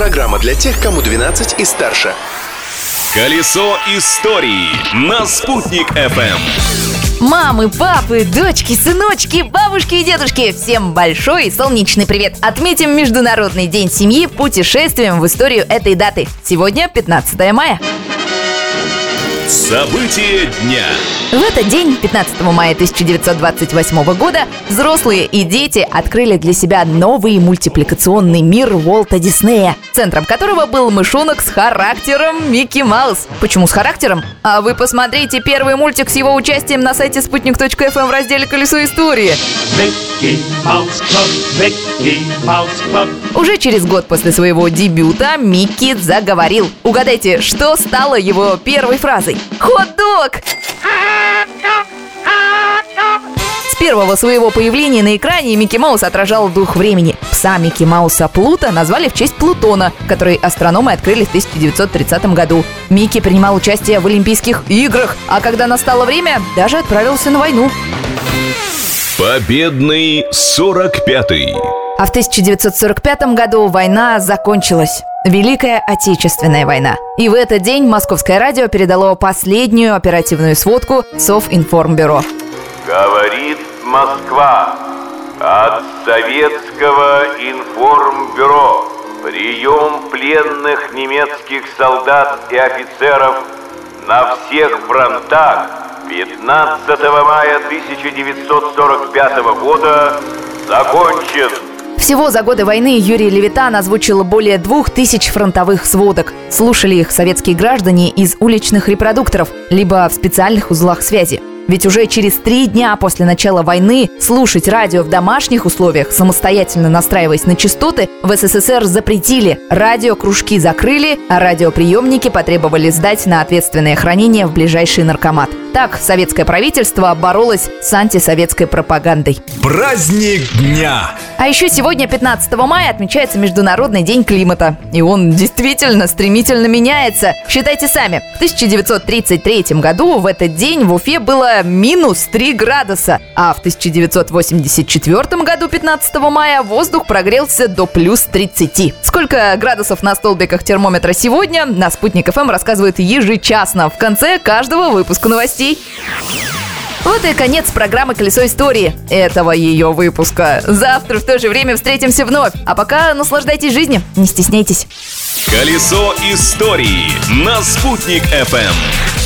Программа для тех, кому 12 и старше. Колесо истории на «Спутник FM. Мамы, папы, дочки, сыночки, бабушки и дедушки, всем большой солнечный привет! Отметим Международный день семьи путешествием в историю этой даты. Сегодня 15 мая. События дня. В этот день, 15 мая 1928 года, взрослые и дети открыли для себя новый мультипликационный мир Уолта Диснея, центром которого был мышонок с характером Микки Маус. Почему с характером? А вы посмотрите первый мультик с его участием на сайте спутник.фм в разделе «Колесо истории». Mickey Mouse Club, Mickey Mouse Club. Уже через год после своего дебюта Микки заговорил. Угадайте, что стало его первой фразой? Хот-дог! Первого своего появления на экране Микки Маус отражал дух времени. Пса Микки Мауса Плута назвали в честь Плутона, который астрономы открыли в 1930 году. Микки принимал участие в Олимпийских играх, а когда настало время, даже отправился на войну. Победный 45-й. А в 1945 году война закончилась. Великая Отечественная война. И в этот день Московское радио передало последнюю оперативную сводку Совинформбюро. Говорит Москва. От Советского информбюро. Прием пленных немецких солдат и офицеров на всех фронтах 15 мая 1945 года закончен. Всего за годы войны Юрий Левитан озвучил более двух тысяч фронтовых сводок. Слушали их советские граждане из уличных репродукторов, либо в специальных узлах связи. Ведь уже через три дня после начала войны слушать радио в домашних условиях, самостоятельно настраиваясь на частоты, в СССР запретили. Радиокружки закрыли, а радиоприемники потребовали сдать на ответственное хранение в ближайший наркомат. Так советское правительство боролось с антисоветской пропагандой. Праздник дня. А еще сегодня, 15 мая, отмечается Международный день климата. И он действительно стремительно меняется. Считайте сами. В 1933 году в этот день в Уфе было минус 3 градуса. А в 1984 году, 15 мая, воздух прогрелся до плюс 30. Сколько градусов на столбиках термометра сегодня, на Спутник ФМ рассказывает ежечасно в конце каждого выпуска новостей. Вот и конец программы «Колесо истории» этого ее выпуска. Завтра в то же время встретимся вновь. А пока наслаждайтесь жизнью, не стесняйтесь. Колесо истории на «Спутник FM.